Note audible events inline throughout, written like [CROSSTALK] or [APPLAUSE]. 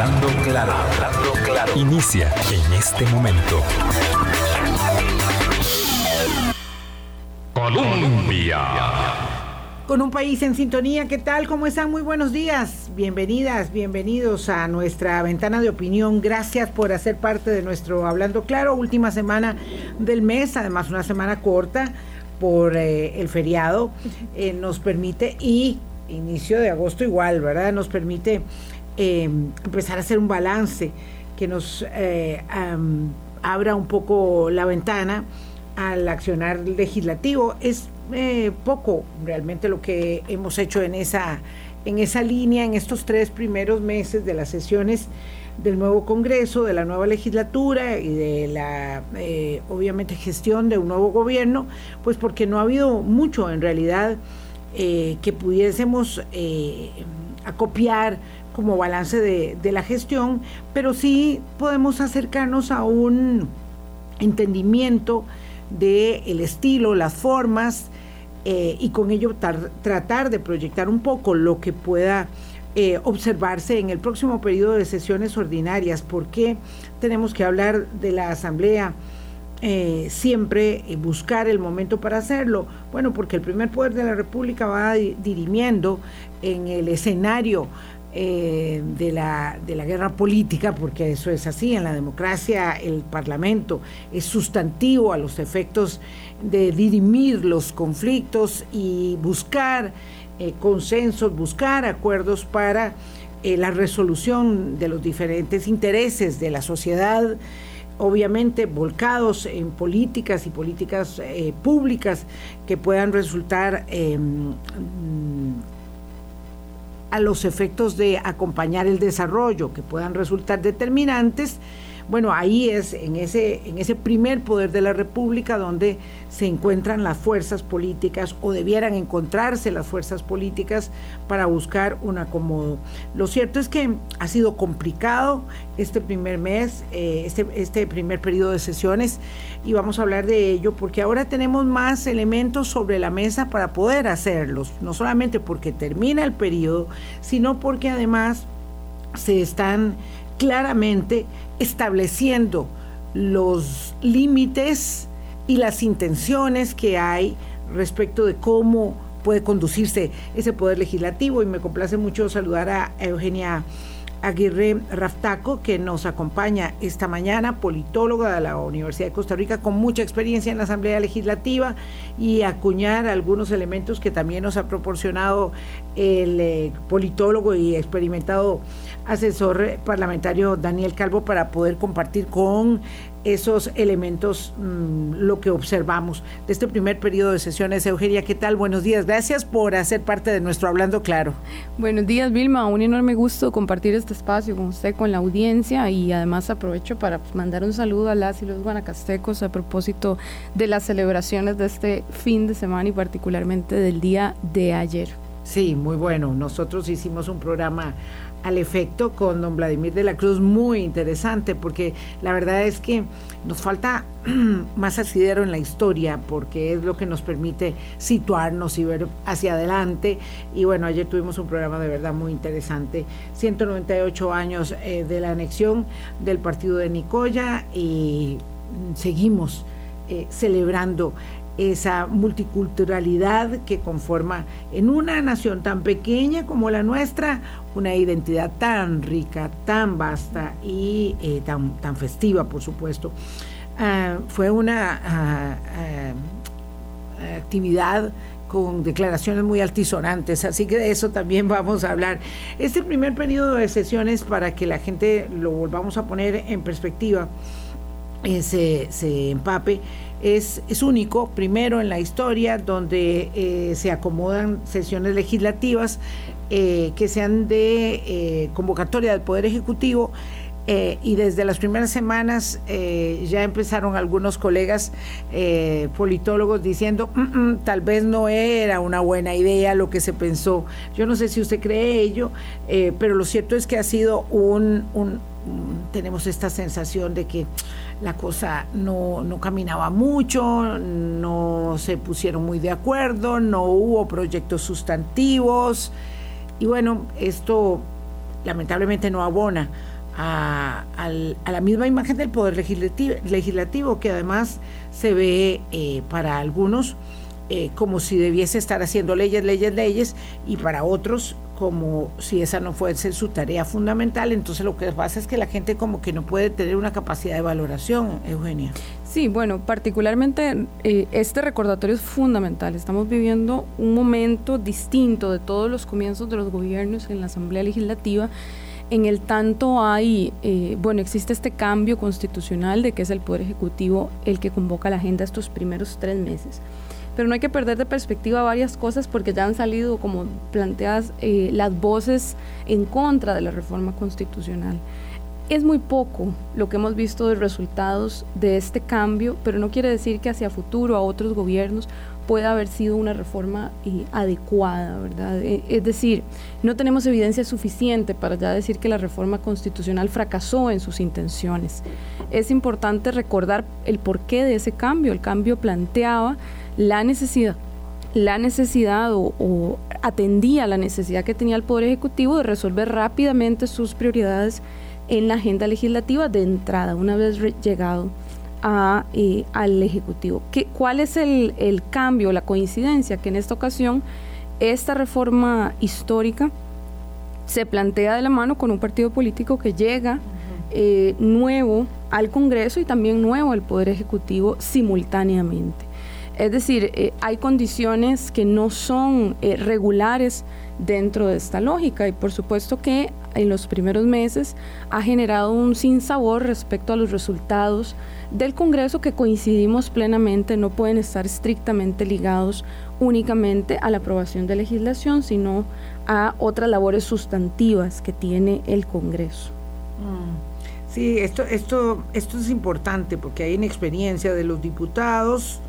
Hablando claro. Inicia en este momento. Colombia. Con un país en sintonía, ¿qué tal? ¿Cómo están? Muy buenos días. Bienvenidas, bienvenidos a nuestra ventana de opinión. Gracias por hacer parte de nuestro Hablando Claro, última semana del mes, además una semana corta por eh, el feriado. Eh, nos permite, y inicio de agosto igual, ¿verdad? Nos permite eh, empezar a hacer un balance que nos abra un poco la ventana al accionar legislativo. Es eh, poco realmente lo que hemos hecho en esa, en esa línea en estos tres primeros meses de las sesiones del nuevo Congreso, de la nueva legislatura y de la, eh, obviamente, gestión de un nuevo gobierno, pues porque no ha habido mucho en realidad eh, que pudiésemos acopiar como balance de, la gestión, pero sí podemos acercarnos a un entendimiento del el estilo, las formas, eh, y con ello tratar de proyectar un poco lo que pueda eh, observarse en el próximo periodo de sesiones ordinarias. ¿Por qué tenemos que hablar de la Asamblea? Eh, siempre buscar el momento para hacerlo. Bueno, porque el primer poder de la República va dirimiendo en el escenario eh, de, la, de la guerra política, porque eso es así, en la democracia el Parlamento es sustantivo a los efectos de dirimir los conflictos y buscar eh, consensos, buscar acuerdos para eh, la resolución de los diferentes intereses de la sociedad obviamente volcados en políticas y políticas públicas que puedan resultar a los efectos de acompañar el desarrollo, que puedan resultar determinantes bueno, ahí es en ese, en ese primer poder de la República donde se encuentran las fuerzas políticas o debieran encontrarse las fuerzas políticas para buscar un acomodo. Lo cierto es que ha sido complicado este primer mes, eh, este, este primer periodo de sesiones y vamos a hablar de ello porque ahora tenemos más elementos sobre la mesa para poder hacerlos, no solamente porque termina el periodo, sino porque además se están claramente estableciendo los límites y las intenciones que hay respecto de cómo puede conducirse ese poder legislativo. Y me complace mucho saludar a Eugenia Aguirre Raftaco, que nos acompaña esta mañana, politóloga de la Universidad de Costa Rica, con mucha experiencia en la Asamblea Legislativa y acuñar algunos elementos que también nos ha proporcionado el eh, politólogo y experimentado asesor parlamentario Daniel Calvo para poder compartir con esos elementos mm, lo que observamos de este primer periodo de sesiones. Eugenia, ¿qué tal? Buenos días. Gracias por hacer parte de nuestro Hablando Claro. Buenos días, Vilma. Un enorme gusto compartir este espacio con usted, con la audiencia y además aprovecho para mandar un saludo a las y los guanacastecos a propósito de las celebraciones de este fin de semana y particularmente del día de ayer. Sí, muy bueno. Nosotros hicimos un programa al efecto con don Vladimir de la Cruz muy interesante porque la verdad es que nos falta [CLEARS THROAT] más asidero en la historia porque es lo que nos permite situarnos y ver hacia adelante. Y bueno ayer tuvimos un programa de verdad muy interesante. 198 años eh, de la anexión del partido de Nicoya y seguimos eh, celebrando esa multiculturalidad que conforma en una nación tan pequeña como la nuestra una identidad tan rica, tan vasta y eh, tan, tan festiva, por supuesto. Ah, fue una ah, actividad con declaraciones muy altisonantes, así que de eso también [LAUGHS] vamos a hablar. Este primer periodo de sesiones, para que la gente lo volvamos a poner en perspectiva, eh, se, se empape, es, es, único, primero en la historia, donde eh, se acomodan sesiones legislativas eh, que sean de eh, convocatoria del Poder Ejecutivo. y desde las primeras semanas ya empezaron algunos colegas politólogos diciendo, mm, mm, tal vez no era una buena idea lo que se pensó. Yo no sé si usted cree ello, pero lo cierto es que ha sido un, un tenemos esta sensación de que la cosa no, caminaba mucho, no se pusieron muy de acuerdo, no hubo proyectos sustantivos. Y bueno, esto lamentablemente no abona a, la misma imagen del poder legislativo, legislativo que además se ve eh, para algunos eh, como si debiese estar haciendo leyes, leyes, leyes, y para otros como si esa no fuese su tarea fundamental. Entonces lo que pasa es que la gente como que no puede tener una capacidad de valoración, Eugenia. Sí, bueno, particularmente eh, este recordatorio es fundamental. Estamos viviendo un momento distinto de todos los comienzos de los gobiernos en la Asamblea Legislativa. En el tanto hay, eh, bueno, existe este cambio constitucional de que es el Poder Ejecutivo el que convoca la agenda estos primeros tres meses pero no hay que perder de perspectiva varias cosas porque ya han salido como planteadas eh, las voces en contra de la reforma constitucional. Es muy poco lo que hemos visto de resultados de este cambio, pero no quiere decir que hacia futuro a otros gobiernos pueda haber sido una reforma eh, adecuada, ¿verdad? Eh, es decir, no tenemos evidencia suficiente para ya decir que la reforma constitucional fracasó en sus intenciones. Es importante recordar el porqué de ese cambio. El cambio planteaba la necesidad la necesidad o, atendía la necesidad que tenía el Poder Ejecutivo de resolver rápidamente sus prioridades en la agenda legislativa de entrada, una vez llegado eh, al Ejecutivo. ¿Qué, ¿Cuál es el, el, cambio, la coincidencia? Que en esta ocasión esta reforma histórica se plantea de la mano con un partido político que llega eh, nuevo al Congreso y también nuevo al Poder Ejecutivo simultáneamente. Es decir, eh, hay condiciones que no son eh, regulares dentro de esta lógica y por supuesto que en los primeros meses ha generado un sinsabor respecto a los resultados del Congreso que coincidimos plenamente, no pueden estar estrictamente ligados únicamente a la aprobación de legislación, sino a otras labores sustantivas que tiene el Congreso. Mm. Sí, esto, esto, esto es importante porque hay inexperiencia de los diputados,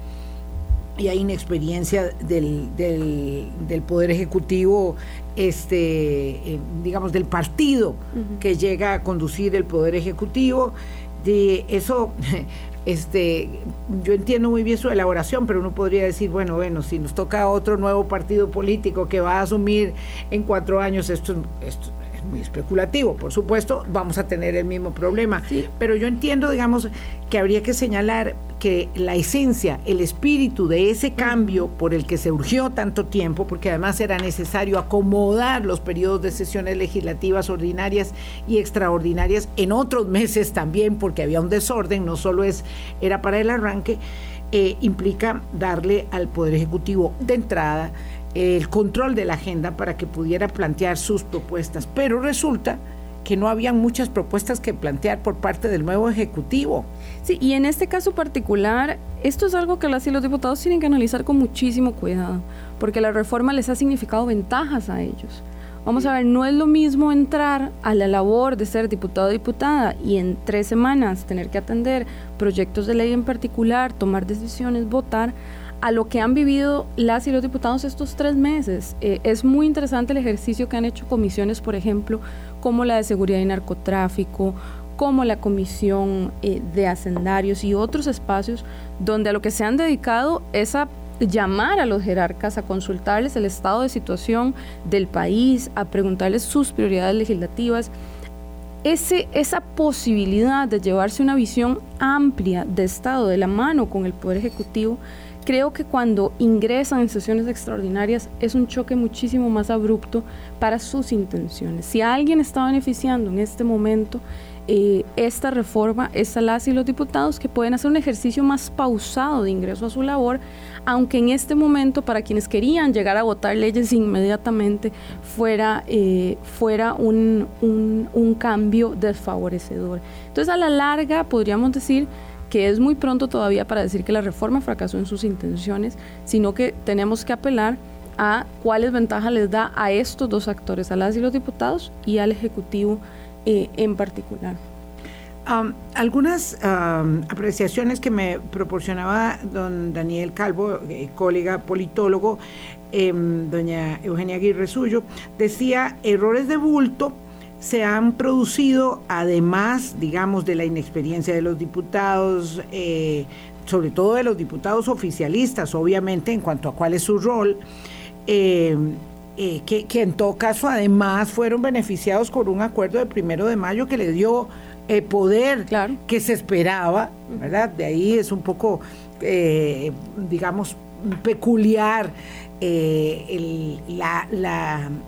y hay inexperiencia del, del, Poder Ejecutivo, este, eh, digamos, del partido que llega a conducir el Poder Ejecutivo. De eso, [LAUGHS] este, yo entiendo muy bien su elaboración, pero uno podría decir, bueno, bueno, si nos toca otro nuevo partido político que va a asumir en cuatro años, esto, esto muy especulativo, por supuesto, vamos a tener el mismo problema. Pero yo entiendo, digamos, que habría que señalar que la esencia, el espíritu de ese cambio por el que se urgió tanto tiempo, porque además era necesario acomodar los periodos de sesiones legislativas ordinarias y extraordinarias en otros meses también, porque había un desorden, no solo es, era para el arranque, eh, implica darle al Poder Ejecutivo de entrada el control de la agenda para que pudiera plantear sus propuestas. Pero resulta que no habían muchas propuestas que plantear por parte del nuevo Ejecutivo. Sí, y en este caso particular, esto es algo que las y los diputados tienen que analizar con muchísimo cuidado, porque la reforma les ha significado ventajas a ellos. Vamos a ver, no es lo mismo entrar a la labor de ser diputado o diputada y en tres semanas tener que atender proyectos de ley en particular, tomar decisiones, votar, a lo que han vivido las y los diputados estos tres meses. Eh, es muy interesante el ejercicio que han hecho comisiones, por ejemplo, como la de seguridad y narcotráfico, como la comisión eh, de hacendarios y otros espacios donde a lo que se han dedicado es a llamar a los jerarcas a consultarles el estado de situación del país, a preguntarles sus prioridades legislativas. Ese, esa posibilidad de llevarse una visión amplia de Estado de la mano con el Poder Ejecutivo creo que cuando ingresan en sesiones extraordinarias es un choque muchísimo más abrupto para sus intenciones. Si alguien está beneficiando en este momento eh, esta reforma, es a las y los diputados que pueden hacer un ejercicio más pausado de ingreso a su labor, aunque en este momento para quienes querían llegar a votar leyes inmediatamente fuera, eh, fuera un, un cambio desfavorecedor. Entonces a la larga podríamos decir que es muy pronto todavía para decir que la reforma fracasó en sus intenciones, sino que tenemos que apelar a cuáles ventajas les da a estos dos actores, a las y los diputados y al Ejecutivo eh, en particular. algunas apreciaciones que me proporcionaba don Daniel Calvo, eh, colega politólogo, em, doña Eugenia Aguirre Suyo, decía errores de bulto se han producido, además, digamos, de la inexperiencia de los diputados, eh, sobre todo de los diputados oficialistas, obviamente, en cuanto a cuál es su rol, eh, eh, que, en todo caso además fueron beneficiados por un acuerdo de primero de mayo que le dio eh, poder que se esperaba, ¿verdad? De ahí es un poco, digamos, peculiar el,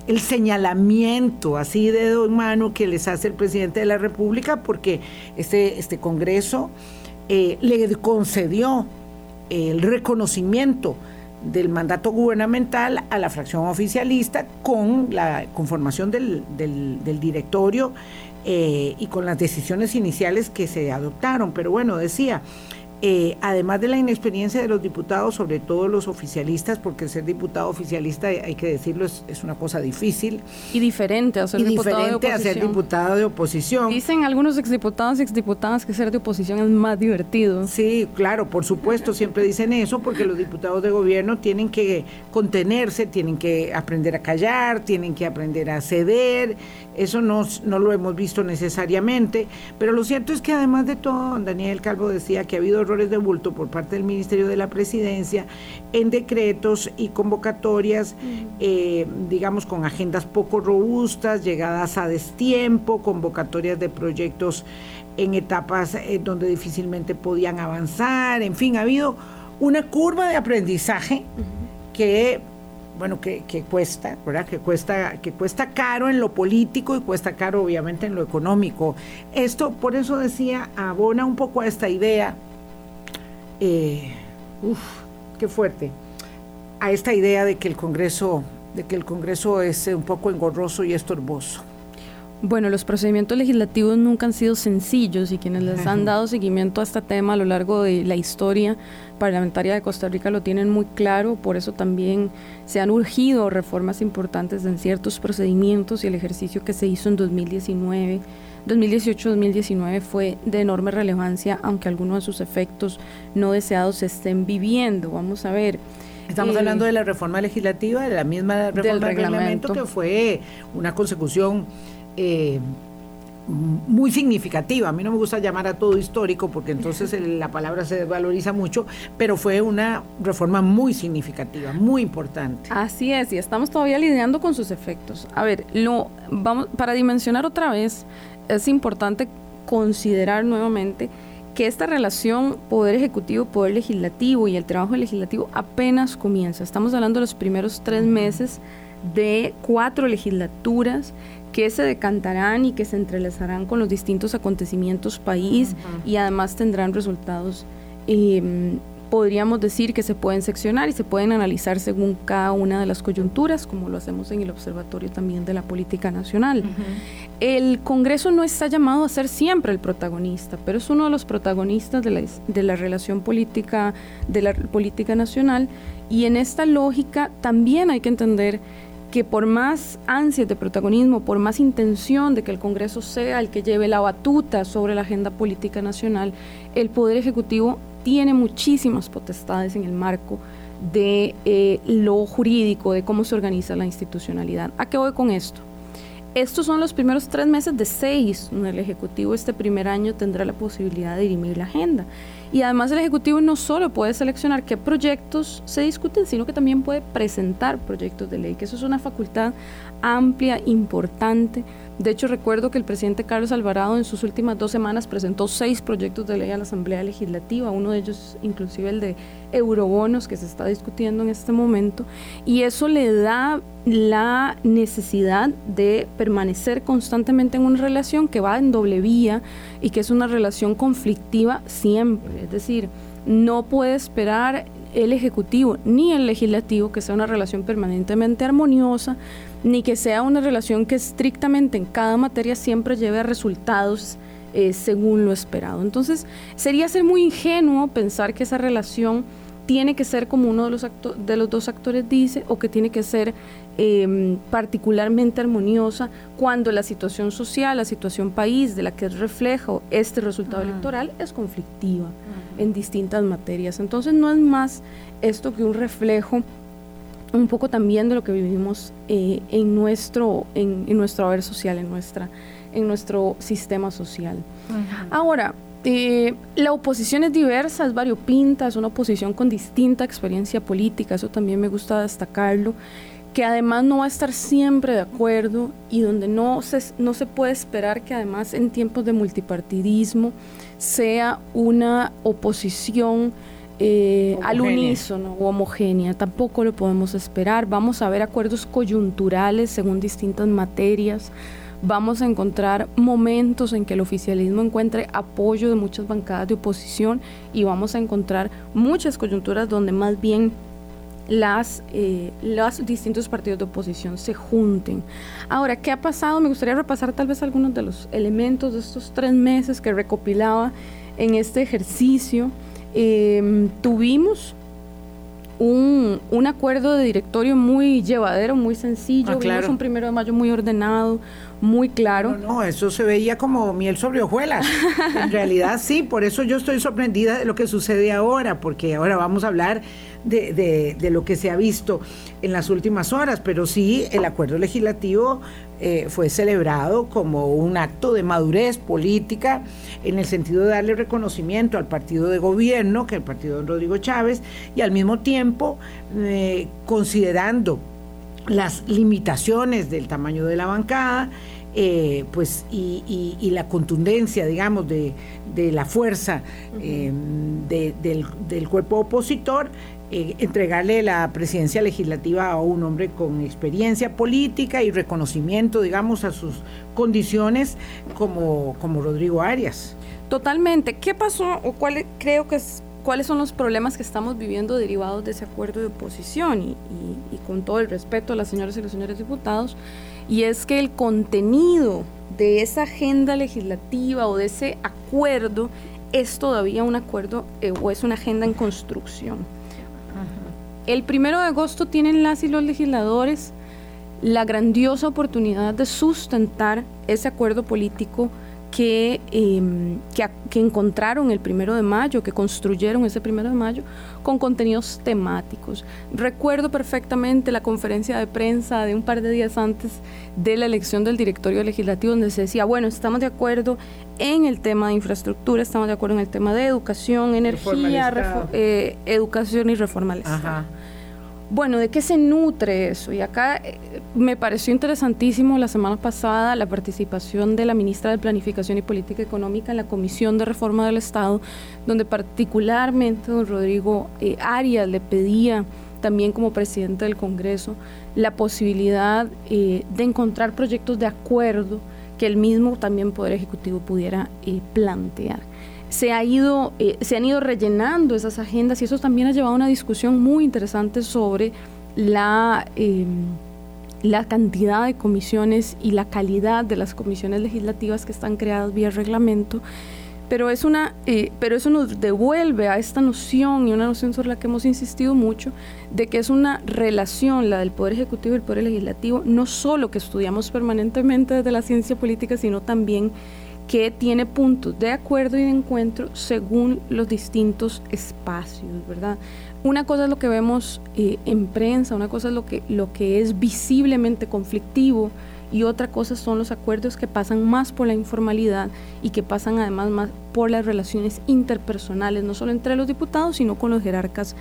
el, señalamiento así de dos manos que les hace el presidente de la República porque este, este Congreso le concedió el reconocimiento del mandato gubernamental a la fracción oficialista con la conformación del, del, directorio eh, y con las decisiones iniciales que se adoptaron. Pero bueno, decía, eh, además de la inexperiencia de los diputados, sobre todo los oficialistas, porque ser diputado oficialista, hay que decirlo, es, una cosa difícil. Y diferente a ser, diputado, de oposición. a ser diputado de oposición. Dicen algunos exdiputados y exdiputadas que ser de oposición es más divertido. Sí, claro, por supuesto, siempre dicen eso, porque los diputados de gobierno tienen que contenerse, tienen que aprender a callar, tienen que aprender a ceder. Eso no, no lo hemos visto necesariamente, pero lo cierto es que además de todo, Daniel Calvo decía que ha habido de bulto por parte del Ministerio de la Presidencia en decretos y convocatorias, eh, digamos, con agendas poco robustas, llegadas a destiempo, convocatorias de proyectos en etapas eh, donde difícilmente podían avanzar, en fin, ha habido una curva de aprendizaje que bueno, que, que, cuesta, ¿verdad? Que cuesta, que cuesta caro en lo político y cuesta caro obviamente en lo económico. Esto, por eso decía, abona un poco a esta idea eh, uf, qué fuerte, a esta idea de que el Congreso, de que el Congreso es un poco engorroso y estorboso. Bueno, los procedimientos legislativos nunca han sido sencillos y quienes les han dado seguimiento a este tema a lo largo de la historia parlamentaria de Costa Rica lo tienen muy claro, por eso también se han urgido reformas importantes en ciertos procedimientos y el ejercicio que se hizo en 2019 2018-2019 fue de enorme relevancia, aunque algunos de sus efectos no deseados se estén viviendo. Vamos a ver. Estamos hablando de la reforma legislativa, de la misma reforma del reglamento, que fue una consecución eh, muy significativa. A mí no me gusta llamar a todo histórico porque entonces la palabra se desvaloriza mucho, pero fue una reforma muy significativa, muy importante. Así es, y estamos todavía lidiando con sus efectos. A ver, lo vamos para dimensionar otra vez es importante considerar nuevamente que esta relación poder ejecutivo, poder legislativo y el trabajo legislativo apenas comienza. Estamos hablando de los primeros tres meses de cuatro legislaturas que se decantarán y que se entrelazarán con los distintos acontecimientos país y además tendrán resultados eh, podríamos decir que se pueden seccionar y se pueden analizar según cada una de las coyunturas, como lo hacemos en el Observatorio también de la Política Nacional. El Congreso no está llamado a ser siempre el protagonista, pero es uno de los protagonistas de la, de la relación política, de la política nacional, y en esta lógica también hay que entender que por más ansias de protagonismo, por más intención de que el Congreso sea el que lleve la batuta sobre la agenda política nacional, el Poder Ejecutivo tiene muchísimas potestades en el marco de eh, lo jurídico, de cómo se organiza la institucionalidad. ¿A qué voy con esto? Estos son los primeros tres meses de seis el Ejecutivo este primer año tendrá la posibilidad de dirimir la agenda. Y además el Ejecutivo no solo puede seleccionar qué proyectos se discuten, sino que también puede presentar proyectos de ley, que eso es una facultad amplia, importante, de hecho, recuerdo que el presidente Carlos Alvarado en sus últimas dos semanas presentó seis proyectos de ley a la Asamblea Legislativa, uno de ellos inclusive el de eurobonos que se está discutiendo en este momento, y eso le da la necesidad de permanecer constantemente en una relación que va en doble vía y que es una relación conflictiva siempre, es decir, no puede esperar el Ejecutivo ni el Legislativo que sea una relación permanentemente armoniosa, ni que sea una relación que estrictamente en cada materia siempre lleve a resultados eh, según lo esperado. Entonces, sería ser muy ingenuo pensar que esa relación tiene que ser como uno de los, de los dos actores dice o que tiene que ser em, particularmente armoniosa cuando la situación social, la situación país de la que es reflejo este resultado electoral es conflictiva en distintas materias. Entonces no es más esto que un reflejo un poco también de lo que vivimos eh, en, nuestro, en, nuestro haber social, en, nuestra, en nuestro sistema social. Ahora, eh, la oposición es diversa, es variopinta, es una oposición con distinta experiencia política, eso también me gusta destacarlo. que además no va a estar siempre de acuerdo y donde no se, no se puede esperar que además en tiempos de multipartidismo sea una oposición eh, al unísono o homogénea. Tampoco lo podemos esperar. Vamos a ver acuerdos coyunturales según distintas materias. Vamos a encontrar momentos en que el oficialismo encuentre apoyo de muchas bancadas de oposición y vamos a encontrar muchas coyunturas donde más bien las, eh, los distintos partidos de oposición se junten. Ahora, ¿qué ha pasado? Me gustaría repasar tal vez algunos de los elementos de estos tres meses que recopilaba en este ejercicio. Em, tuvimos un, un, acuerdo de directorio muy llevadero, muy sencillo. Ah, un primero de mayo muy ordenado, muy claro. No, no, eso se veía como miel sobre hojuelas. en [LAUGHS] realidad sí, por eso yo estoy sorprendida de lo que sucede ahora, porque ahora vamos a hablar de, de, lo que se ha visto en las últimas horas, pero sí el acuerdo legislativo eh, fue celebrado como un acto de madurez política en el sentido de darle reconocimiento al partido de gobierno, que es el partido de Rodrigo Chávez, y al mismo tiempo eh, considerando las limitaciones del tamaño de la bancada, eh, pues y, la contundencia, digamos, de, la fuerza del, del, cuerpo opositor, eh, entregarle la presidencia legislativa a un hombre con experiencia política y reconocimiento, digamos, a sus condiciones como, como Rodrigo Arias. Totalmente. ¿Qué pasó o cuál creo que es cuáles son los problemas que estamos viviendo derivados de ese acuerdo de oposición y, y, con todo el respeto a las señoras y los señores diputados, y es que el contenido de esa agenda legislativa o de ese acuerdo es todavía un acuerdo eh, o es una agenda en construcción. El primero de agosto tienen las y los legisladores la grandiosa oportunidad de sustentar ese acuerdo político que, em, que, encontraron el primero de mayo, que construyeron ese primero de mayo, con contenidos temáticos. Recuerdo perfectamente la conferencia de prensa de un par de días antes de la elección del directorio legislativo, donde se decía, bueno, estamos de acuerdo en el tema de infraestructura, estamos de acuerdo en el tema de educación, energía, eh, educación y reforma al Estado. Bueno, ¿de qué se nutre eso? Y acá eh, me pareció interesantísimo la semana pasada la participación de la ministra de Planificación y Política Económica en la Comisión de Reforma del Estado, donde particularmente don Rodrigo eh, Arias le pedía también como presidente del Congreso la posibilidad de encontrar proyectos de acuerdo que el mismo también Poder Ejecutivo pudiera eh, plantear. Se, ha ido, eh, se han ido rellenando esas agendas y eso también ha llevado a una discusión muy interesante sobre la, em, la cantidad de comisiones y la calidad de las comisiones legislativas que están creadas vía reglamento. Pero es una eh, pero eso nos devuelve a esta noción y una noción sobre la que hemos insistido mucho de que es una relación la del poder ejecutivo y el poder legislativo no solo que estudiamos permanentemente desde la ciencia política sino también que tiene puntos de acuerdo y de encuentro según los distintos espacios verdad una cosa es lo que vemos eh, en prensa una cosa es lo que lo que es visiblemente conflictivo y otra cosa son los acuerdos que pasan más por la informalidad y que pasan además más por las relaciones interpersonales, no solo entre los diputados, sino con los jerarcas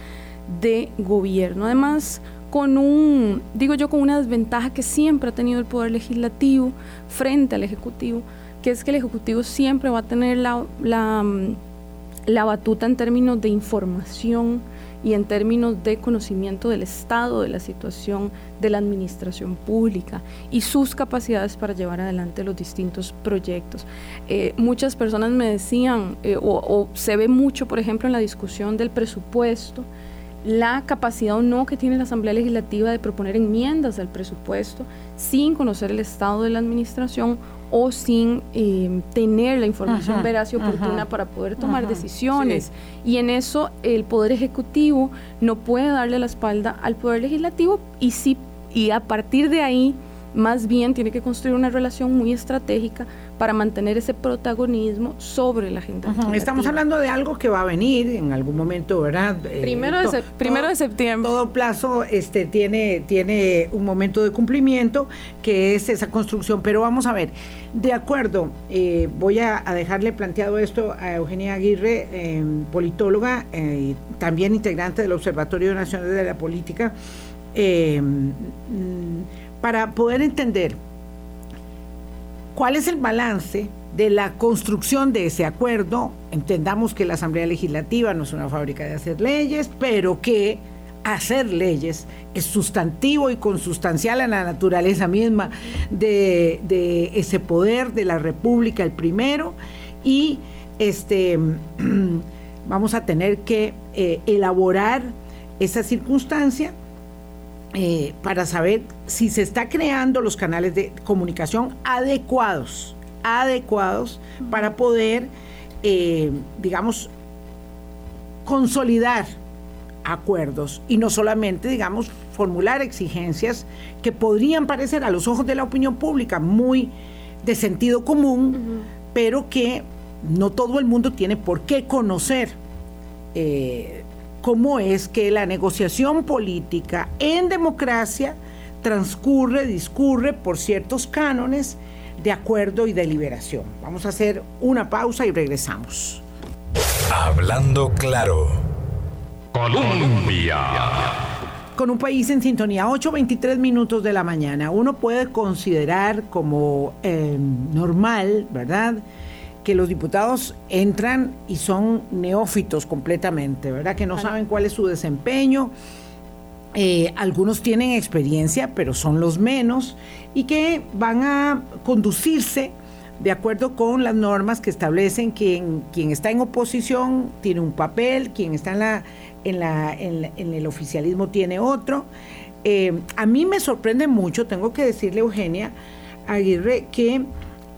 de gobierno. Además, con un, digo yo, con una desventaja que siempre ha tenido el Poder Legislativo frente al Ejecutivo, que es que el Ejecutivo siempre va a tener la, la, la batuta en términos de información, y en términos de conocimiento del estado de la situación de la administración pública y sus capacidades para llevar adelante los distintos proyectos. Eh, muchas personas me decían, eh, o, se ve mucho, por ejemplo, en la discusión del presupuesto, la capacidad o no que tiene la Asamblea Legislativa de proponer enmiendas al presupuesto sin conocer el estado de la administración o sin eh, tener la información veraz y oportuna para poder tomar decisiones. Y en eso el Poder Ejecutivo no puede darle la espalda al Poder Legislativo y, sí, y a partir de ahí más bien tiene que construir una relación muy estratégica para mantener ese protagonismo sobre la agenda. Estamos hablando de algo que va a venir en algún momento, ¿verdad? Eh, primero, de, primero de septiembre. Todo plazo este, tiene, tiene un momento de cumplimiento, que es esa construcción. Pero vamos a ver, de acuerdo, eh, voy a, dejarle planteado esto a Eugenia Aguirre, em, politóloga, eh, y también integrante del Observatorio Nacional de la Política eh, mm, para poder entender cuál es el balance de la construcción de ese acuerdo. Entendamos que la Asamblea Legislativa no es una fábrica de hacer leyes, pero que hacer leyes es sustantivo y consustancial a la naturaleza misma de, ese poder de la República, el primero, y este, [CLEARS THROAT] vamos a tener que eh, elaborar esa circunstancia eh, para saber si se está creando los canales de comunicación adecuados, adecuados para poder, eh, digamos, consolidar acuerdos y no solamente, digamos, formular exigencias que podrían parecer a los ojos de la opinión pública muy de sentido común, pero que no todo el mundo tiene por qué conocer eh, cómo es que la negociación política en democracia transcurre, discurre por ciertos cánones de acuerdo y deliberación. Vamos a hacer una pausa y regresamos. Hablando claro. Colombia. Con un país en sintonía, 8.23 minutos de la mañana. Uno puede considerar como eh, normal, ¿verdad? Que los diputados entran y son neófitos completamente, ¿verdad? Que no saben cuál es su desempeño. Eh, algunos tienen experiencia, pero son los menos, y que van a conducirse de acuerdo con las normas que establecen que quien está en oposición tiene un papel, quien está en la en, la, en, el oficialismo tiene otro. Eh, a mí me sorprende mucho, tengo que decirle, Eugenia Aguirre, que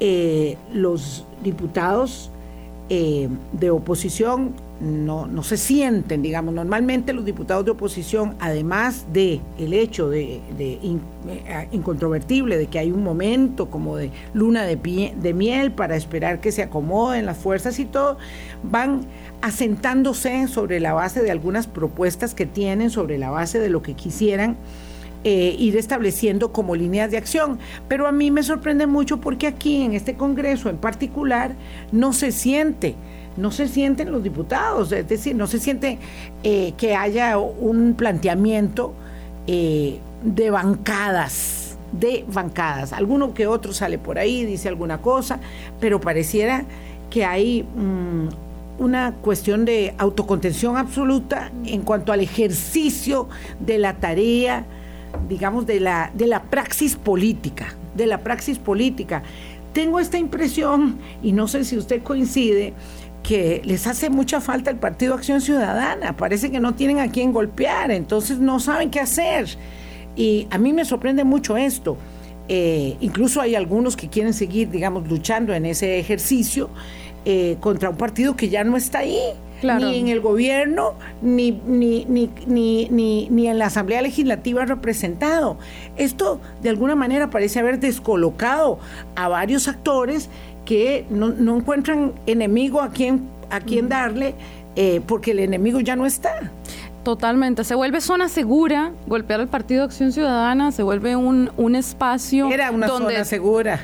eh, los diputados eh, de oposición no, no, se sienten, digamos, normalmente los diputados de oposición, además de hecho de, incontrovertible de que hay un momento como de luna de, de miel para esperar que se acomoden las fuerzas y todo, van asentándose sobre la base de algunas propuestas que tienen, sobre la base de lo que quisieran eh, ir estableciendo como líneas de acción. Pero a mí me sorprende mucho porque aquí en este Congreso en particular no se siente, no se sienten los diputados, es decir, no se siente eh, que haya un planteamiento eh, de bancadas, de bancadas. Alguno que otro sale por ahí, dice alguna cosa, pero pareciera que hay... Mm, una cuestión de autocontención absoluta en cuanto al ejercicio de la tarea, digamos, de la, de la praxis política, de la praxis política. Tengo esta impresión, y no sé si usted coincide, que les hace mucha falta el Partido Acción Ciudadana. Parece que no tienen a quién golpear, entonces no saben qué hacer. Y a mí me sorprende mucho esto. Eh, incluso hay algunos que quieren seguir, digamos, luchando en ese ejercicio eh, contra un partido que ya no está ahí. Ni en el gobierno, ni, ni, ni, ni, ni en la Asamblea Legislativa representado. Esto, de alguna manera, parece haber descolocado a varios actores que no, encuentran enemigo a quien, a quien darle, eh, porque el enemigo ya no está. Totalmente, se vuelve zona segura, golpear al Partido Acción Ciudadana, se vuelve un, un espacio. Era una zona segura.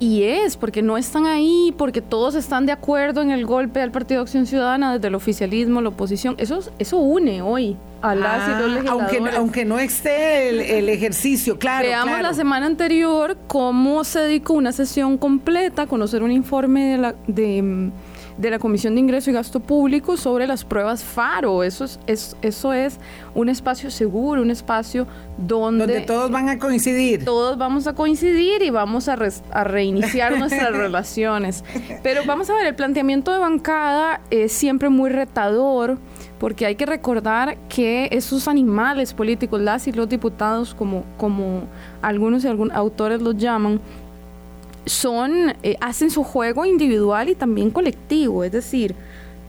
Y es, porque no están ahí, porque todos están de acuerdo en el golpe al Partido Acción Ciudadana, desde el oficialismo, la oposición. Eso, eso une hoy a las y los ah, aunque, aunque no esté el, ejercicio, claro. Veamos la semana anterior cómo se dedicó una sesión completa a conocer un informe de la... De, de la Comisión de Ingreso y Gasto Público sobre las pruebas FARO. Eso es, eso es un espacio seguro, un espacio donde, donde todos van a coincidir. Todos vamos a coincidir y vamos a, a reiniciar [LAUGHS] nuestras relaciones. Pero vamos a ver, el planteamiento de bancada es siempre muy retador porque hay que recordar que esos animales políticos, las y los diputados, como, como algunos y algunos autores los llaman, son, eh, hacen su juego individual y también colectivo, es decir,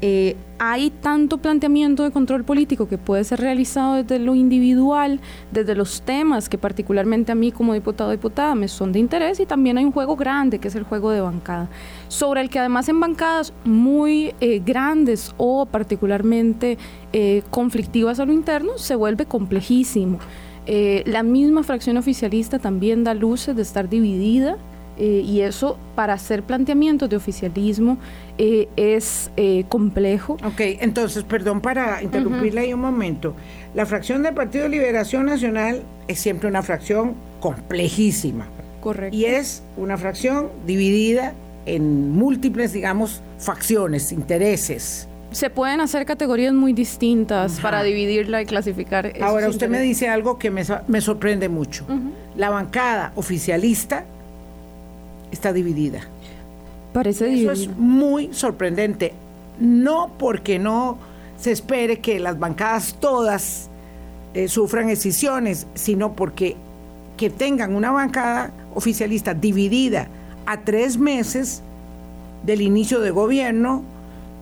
eh, hay tanto planteamiento de control político que puede ser realizado desde lo individual, desde los temas que particularmente a mí como diputado o diputada me son de interés y también hay un juego grande que es el juego de bancada, sobre el que además en bancadas muy eh, grandes o particularmente conflictivas a lo interno se vuelve complejísimo. la misma fracción oficialista también da luces de estar dividida Eh, y eso para hacer planteamientos de oficialismo eh, es eh, complejo. Ok, entonces, perdón para interrumpirle ahí un momento. La fracción del Partido Liberación Nacional es siempre una fracción complejísima. Correcto. Y es una fracción dividida en múltiples, digamos, facciones, intereses. Se pueden hacer categorías muy distintas para dividirla y clasificar. Ahora, usted me dice algo que me, me sorprende mucho. La bancada oficialista está dividida. Parece Eso es muy sorprendente. No porque no se espere que las bancadas todas eh, sufran escisiones, sino porque que tengan una bancada oficialista dividida a tres meses del inicio de gobierno,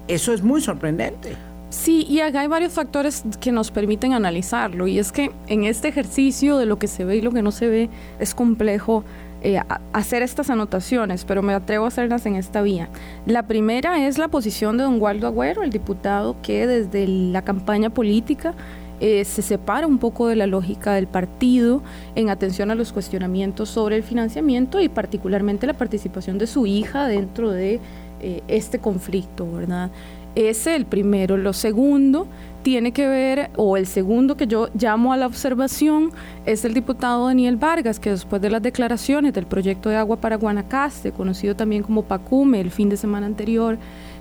eso es muy sorprendente. Sí, y acá hay varios factores que nos permiten analizarlo, y es que en este ejercicio de lo que se ve y lo que no se ve es complejo eh, hacer estas anotaciones, pero me atrevo a hacerlas en esta vía. La primera es la posición de don Waldo Agüero, el diputado que desde la campaña política eh, se separa un poco de la lógica del partido en atención a los cuestionamientos sobre el financiamiento y particularmente la participación de su hija dentro de eh, este conflicto, ¿verdad? Ese es el primero. Lo segundo tiene que ver, o el segundo que yo llamo a la observación, es el diputado Daniel Vargas, que después de las declaraciones del proyecto de agua para Guanacaste, conocido también como PACUME, el fin de semana anterior,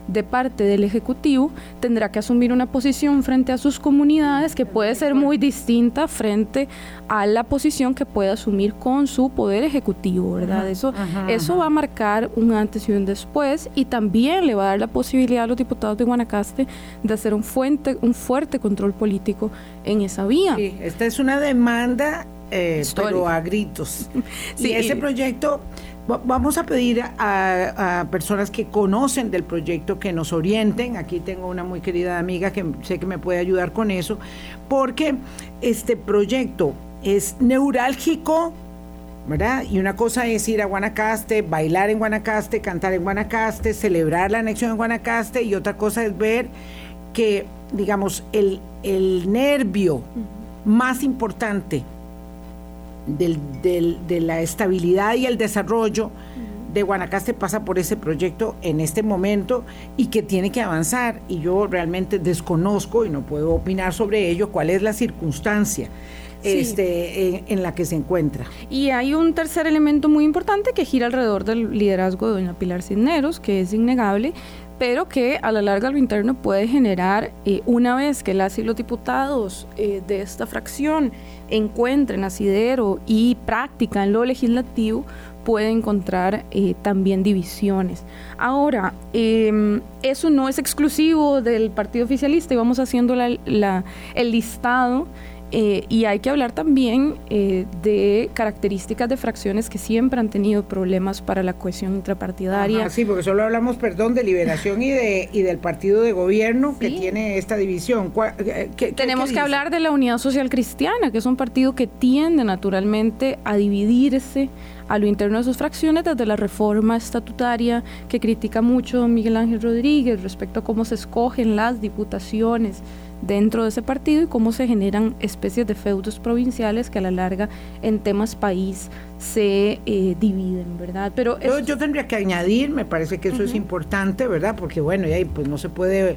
de parte del Ejecutivo tendrá que asumir una posición frente a sus comunidades que puede ser muy distinta frente a la posición que puede asumir con su poder ejecutivo, ¿verdad? Eso, eso va a marcar un antes y un después y también le va a dar la posibilidad a los diputados de Guanacaste de hacer un, fuente, un fuerte control político en esa vía. Sí, esta es una demanda, eh, pero a gritos. [LAUGHS] sí, y ese proyecto Vamos a pedir a, personas que conocen del proyecto que nos orienten. Aquí tengo una muy querida amiga que sé que me puede ayudar con eso, porque este proyecto es neurálgico, ¿verdad? Y una cosa es ir a Guanacaste, bailar en Guanacaste, cantar en Guanacaste, celebrar la anexión en Guanacaste, y otra cosa es ver que, digamos, el, el nervio más importante del, del, de la estabilidad y el desarrollo de Guanacaste pasa por ese proyecto en este momento y que tiene que avanzar. Y yo realmente desconozco y no puedo opinar sobre ello cuál es la circunstancia. Este, en, la que se encuentra. Y hay un tercer elemento muy importante que gira alrededor del liderazgo de doña Pilar Cisneros, que es innegable, pero que a la larga lo interno puede generar, eh, una vez que las y los diputados eh, de esta fracción encuentren asidero y práctica en lo legislativo, puede encontrar eh, también divisiones. Ahora, em, eso no es exclusivo del partido oficialista y vamos haciendo el listado eh, y hay que hablar también eh, de características de fracciones que siempre han tenido problemas para la cohesión intrapartidaria. sí, porque solo hablamos, perdón, de liberación y, de, y del partido de gobierno que tiene esta división. Eh, Tenemos que hablar de la Unidad Social Cristiana, que es un partido que tiende naturalmente a dividirse a lo interno de sus fracciones desde la reforma estatutaria que critica mucho Miguel Ángel Rodríguez respecto a cómo se escogen las diputaciones dentro de ese partido y cómo se generan especies de feudos provinciales que a la larga en temas país se eh, dividen, ¿verdad? Pero yo, tendría que añadir, me parece que eso es importante, ¿verdad? Porque bueno, y ahí pues no se puede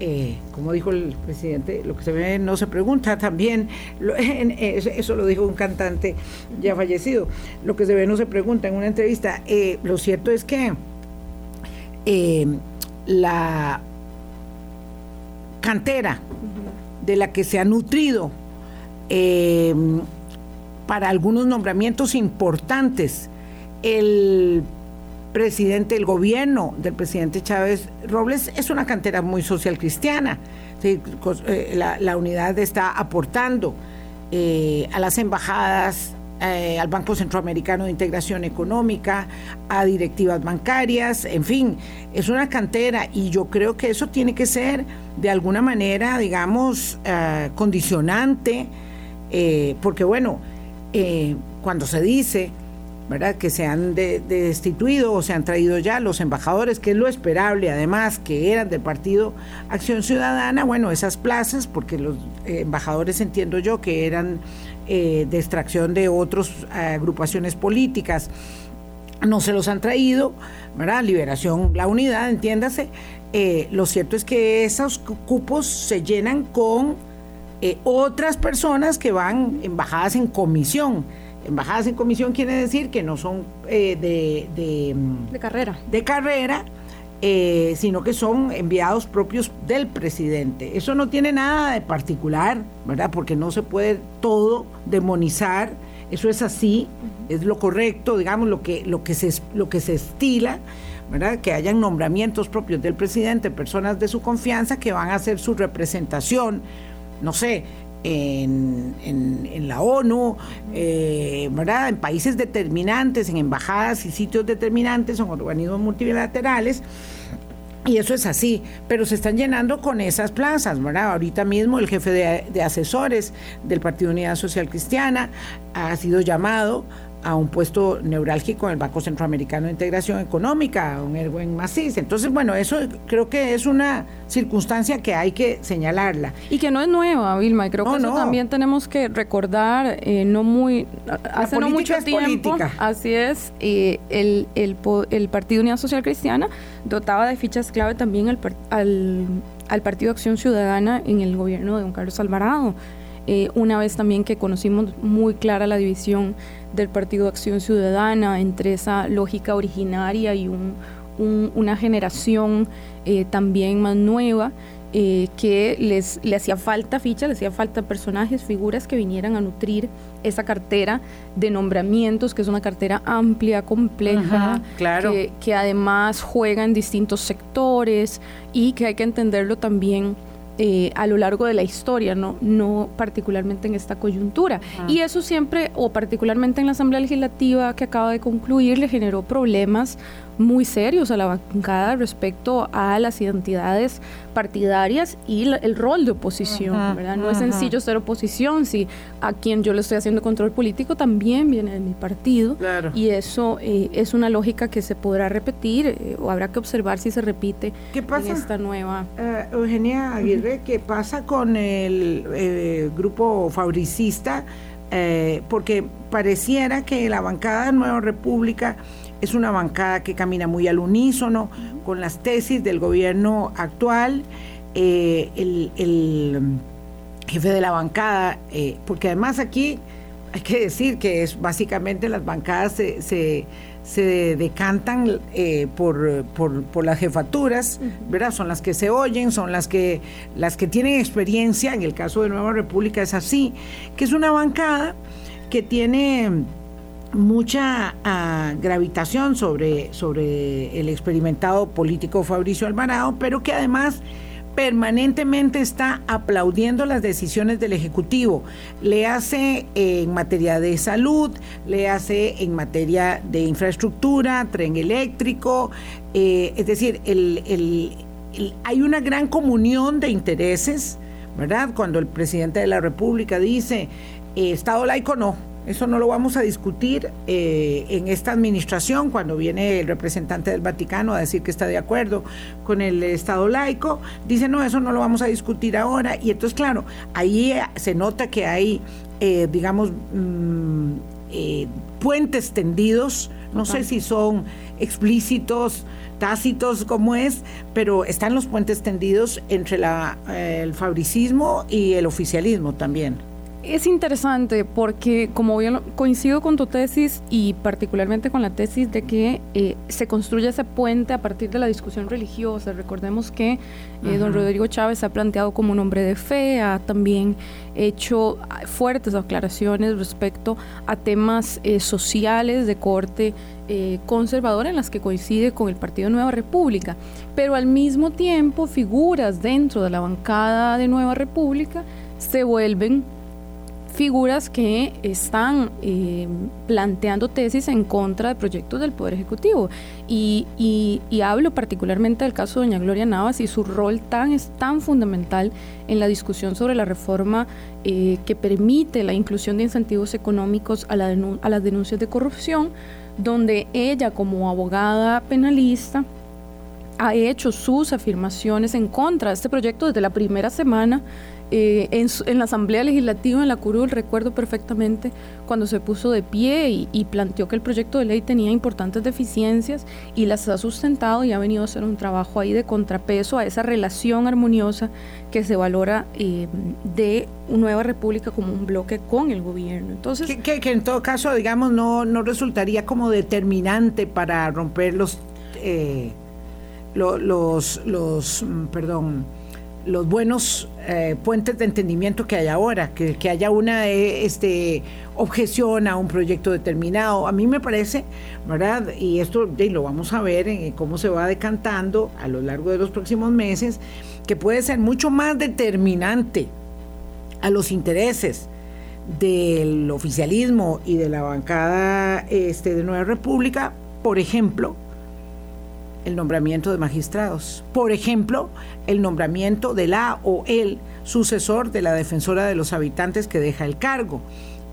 eh, como dijo el presidente, lo que se ve no se pregunta también, [LAUGHS] eso lo dijo un cantante ya fallecido, lo que se ve no se pregunta en una entrevista. Eh, lo cierto es que la cantera de la que se ha nutrido eh, para algunos nombramientos importantes el presidente del gobierno del presidente Chávez Robles es una cantera muy social cristiana. Eh, la, unidad está aportando eh, a las embajadas, al Banco Centroamericano de Integración Económica, a directivas bancarias, en fin, es una cantera y yo creo que eso tiene que ser de alguna manera, digamos, eh, condicionante, eh, porque bueno, eh, cuando se dice, ¿verdad?, que se han destituido o se han traído ya los embajadores, que es lo esperable, además, que eran del Partido Acción Ciudadana, bueno, esas plazas, porque los embajadores entiendo yo que eran de extracción de otras agrupaciones políticas, no se los han traído, ¿verdad? Liberación, la unidad, entiéndase. Eh, lo cierto es que esos cupos se llenan con eh, otras personas que van embajadas en comisión. Embajadas en comisión quiere decir que no son eh, de, de, mm, de, carrera. De carrera, sino que son enviados propios del presidente. Eso no tiene nada de particular, ¿verdad? Porque no se puede todo demonizar eso es así, es lo correcto, digamos, lo que, lo que, se, lo que se estila, ¿verdad? Que hayan nombramientos propios del presidente, personas de su confianza que van a hacer su representación, no sé, en, la ONU, eh, ¿verdad? En países determinantes, en embajadas y sitios determinantes, en organismos multilaterales y eso es así, pero se están llenando con esas plazas, ¿verdad? Ahorita mismo el jefe de, asesores del Partido Unidad Social Cristiana ha sido llamado a un puesto neurálgico en el Banco Centroamericano de Integración Económica, un Erwin Macís. Entonces, bueno, eso creo que es una circunstancia que hay que señalarla. Y que no es nueva, Vilma, y creo que eso también tenemos que recordar, eh, no muy, hace no mucho tiempo, así es, eh, el, el, el, Partido Unidad Social Cristiana dotaba de fichas clave también al, al, al Partido Acción Ciudadana en el gobierno de don Carlos Alvarado. Eh, una vez también que conocimos muy clara la división del Partido de Acción Ciudadana entre esa lógica originaria y una generación eh, también más nueva. Eh, que les, le hacía falta ficha, le hacía falta personajes, figuras que vinieran a nutrir esa cartera de nombramientos, que es una cartera amplia, compleja, que, que, además juega en distintos sectores y que hay que entenderlo también eh, a lo largo de la historia, no, no particularmente en esta coyuntura. Y eso siempre, o particularmente en la Asamblea Legislativa que acaba de concluir, le generó problemas muy serios a la bancada respecto a las identidades partidarias y el rol de oposición, ¿verdad? No es sencillo ser oposición si a quien yo le estoy haciendo control político también viene de mi partido y eso eh, es una lógica que se podrá repetir eh, o habrá que observar si se repite ¿Qué pasa, en esta nueva. Eh, Eugenia Aguirre, ¿qué pasa con el grupo fabricista? porque pareciera que la bancada de Nueva República es una bancada que camina muy al unísono con las tesis del gobierno actual. Eh, el, jefe de la bancada, eh, porque además aquí hay que decir que es básicamente las bancadas se, se, decantan eh, por, por, las jefaturas, ¿verdad? Son las que se oyen, son las que, las que tienen experiencia, en el caso de Nueva República es así, que es una bancada que tiene mucha ah, gravitación sobre, sobre el experimentado político Fabricio Alvarado, pero que además permanentemente está aplaudiendo las decisiones del Ejecutivo. Le hace en materia de salud, le hace en materia de infraestructura, tren eléctrico, eh, es decir, hay una gran comunión de intereses, ¿verdad? Cuando el presidente de la República dice, eh, Estado laico no, eso no lo vamos a discutir eh, en esta administración cuando viene el representante del Vaticano a decir que está de acuerdo con el Estado laico. Dice, no, eso no lo vamos a discutir ahora. Y entonces, claro, ahí eh, se nota que hay, eh, digamos, mm, puentes tendidos. No sé si son explícitos, tácitos como es, pero están los puentes tendidos entre la, el fabricismo y el oficialismo también. Es interesante porque como bien coincido con tu tesis y particularmente con la tesis de que eh, se construye ese puente a partir de la discusión religiosa. Recordemos que eh, don Rodrigo Chávez ha planteado como un hombre de fe, ha también hecho fuertes aclaraciones respecto a temas eh, sociales de corte conservador en las que coincide con el Partido Nueva República, pero al mismo tiempo figuras dentro de la bancada de Nueva República se vuelven figuras que están eh, planteando tesis en contra de proyectos del Poder Ejecutivo. Y, hablo particularmente del caso de doña Gloria Navas y su rol tan, es tan fundamental en la discusión sobre la reforma eh, que permite la inclusión de incentivos económicos a, la a las denuncias de corrupción, donde ella como abogada penalista ha hecho sus afirmaciones en contra de este proyecto desde la primera semana eh, en, la Asamblea Legislativa, en la curul, recuerdo perfectamente cuando se puso de pie y, planteó que el proyecto de ley tenía importantes deficiencias y las ha sustentado y ha venido a hacer un trabajo ahí de contrapeso a esa relación armoniosa que se valora eh, de Nueva República como un bloque con el gobierno. Entonces, que, en todo caso, digamos, no, no resultaría como determinante para romper los, eh, los, los, mm, perdón, los buenos eh, puentes de entendimiento que hay ahora, que, haya una eh, este, objeción a un proyecto determinado. A mí me parece, ¿verdad? Y esto lo vamos a ver en cómo se va decantando a lo largo de los próximos meses, que puede ser mucho más determinante a los intereses del oficialismo y de la bancada este, de Nueva República, por ejemplo, el nombramiento de magistrados. Por ejemplo, el nombramiento de la o el sucesor de la defensora de los habitantes que deja el cargo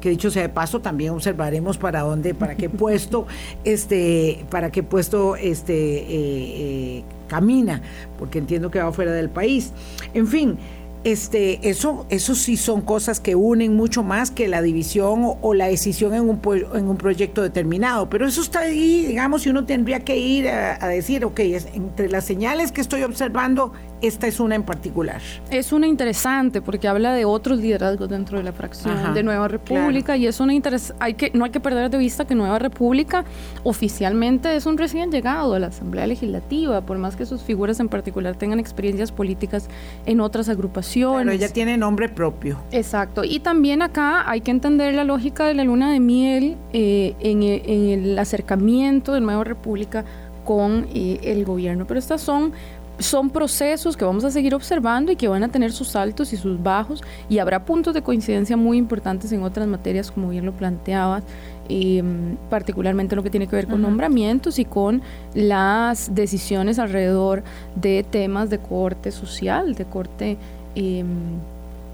que dicho sea de paso también observaremos para dónde para qué [LAUGHS] puesto este para qué puesto este eh, eh, camina porque entiendo que va fuera del país en fin este, eso, eso sí son cosas que unen mucho más que la división o, la decisión en un, en un proyecto determinado. Pero eso está ahí, digamos, y uno tendría que ir a, decir, ok, entre las señales que estoy observando, esta es una en particular. Es una interesante porque habla de otros liderazgos dentro de la fracción de Nueva República y es una hay que no hay que perder de vista que Nueva República oficialmente es un recién llegado a la Asamblea Legislativa, por más que sus figuras en particular tengan experiencias políticas en otras agrupaciones. Pero ella tiene nombre propio. Exacto. Y también acá hay que entender la lógica de la luna de miel eh, en, el acercamiento de Nueva República con eh, el gobierno. Pero estas son son procesos que vamos a seguir observando y que van a tener sus altos y sus bajos y habrá puntos de coincidencia muy importantes en otras materias, como bien lo planteabas, em, particularmente lo que tiene que ver con nombramientos y con las decisiones alrededor de temas de corte social, de corte... Em,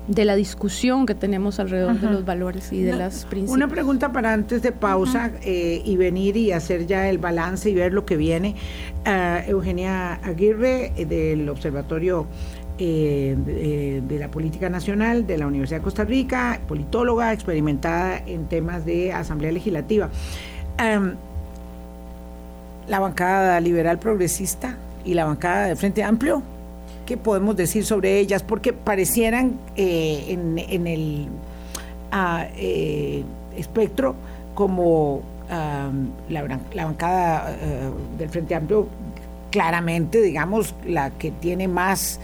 de la discusión que tenemos alrededor de los valores y de las principios. Una pregunta para antes de pausa eh, y venir y hacer ya el balance y ver lo que viene. Uh, Eugenia Aguirre eh, del Observatorio eh, de, la Política Nacional de la Universidad de Costa Rica, politóloga experimentada en temas de Asamblea Legislativa. la bancada liberal progresista y la bancada de Frente Amplio ¿Qué podemos decir sobre ellas? Porque parecieran eh, en, el ah, eh, espectro como la, bancada eh, del Frente Amplio, claramente, digamos, la que tiene más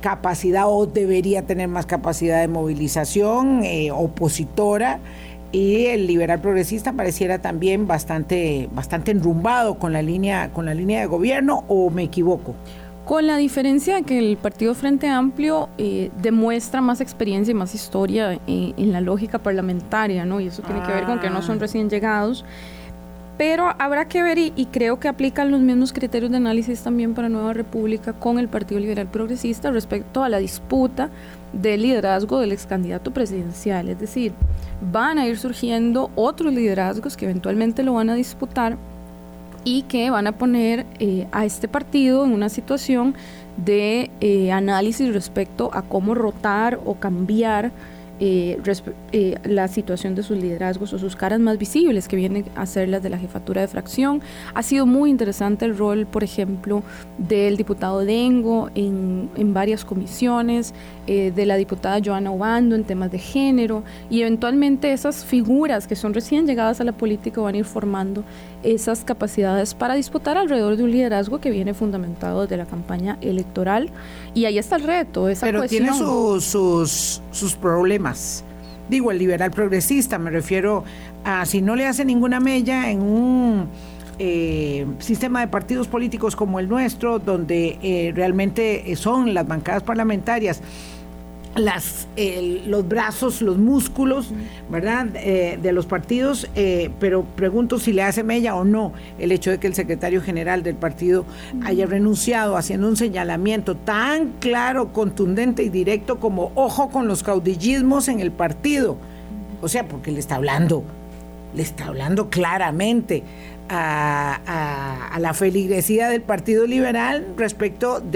capacidad o debería tener más capacidad de movilización opositora y el liberal progresista pareciera también bastante bastante enrumbado con la línea con la línea de gobierno o me equivoco con la diferencia de que el Partido Frente Amplio eh, demuestra más experiencia y más historia eh, en la lógica parlamentaria, ¿no? Y eso tiene que ver con que no son ah. recién llegados. Pero habrá que ver, y, creo que aplican los mismos criterios de análisis también para Nueva República con el Partido Liberal Progresista respecto a la disputa del liderazgo del ex candidato presidencial. Es decir, van a ir surgiendo otros liderazgos que eventualmente lo van a disputar y que van a poner eh, a este partido en una situación de eh, análisis respecto a cómo rotar o cambiar eh, eh, la situación de sus liderazgos o sus caras más visibles que vienen a ser las de la jefatura de fracción. Ha sido muy interesante el rol, por ejemplo, del diputado Dengo en, en varias comisiones, eh, de la diputada Joana Obando en temas de género y eventualmente esas figuras que son recién llegadas a la política van a ir formando esas capacidades para disputar alrededor de un liderazgo que viene fundamentado desde la campaña electoral y ahí está el reto. Esa Pero tiene sus, sus problemas. Digo, el liberal progresista, me refiero a si no le hace ninguna mella en un eh, sistema de partidos políticos como el nuestro, donde eh, realmente son las bancadas parlamentarias las, los brazos, los músculos, ¿verdad?, eh, de los partidos, eh, pero pregunto si le hace mella o no el hecho de que el secretario general del partido haya renunciado haciendo un señalamiento tan claro, contundente y directo como ojo con los caudillismos en el partido. O sea, porque le está hablando, le está hablando claramente a, la feligresía del Partido Liberal respecto del